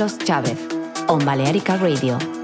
Carlos Chávez on Balearica Radio.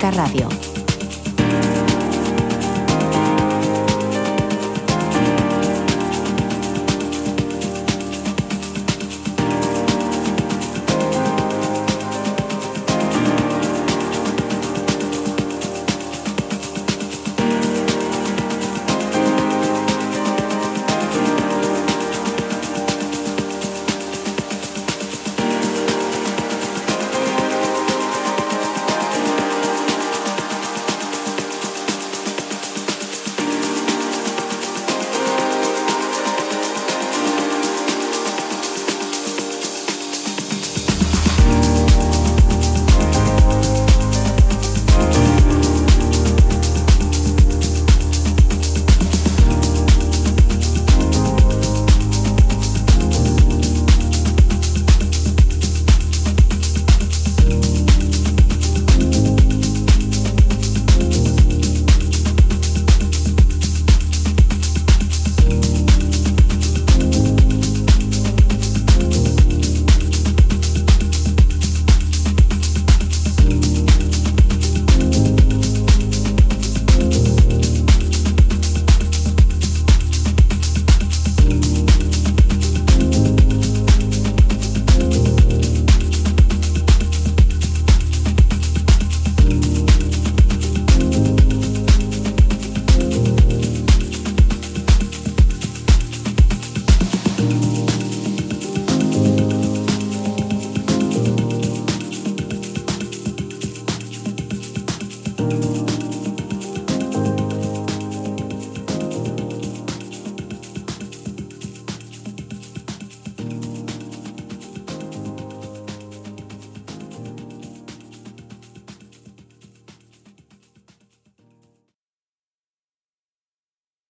Radio.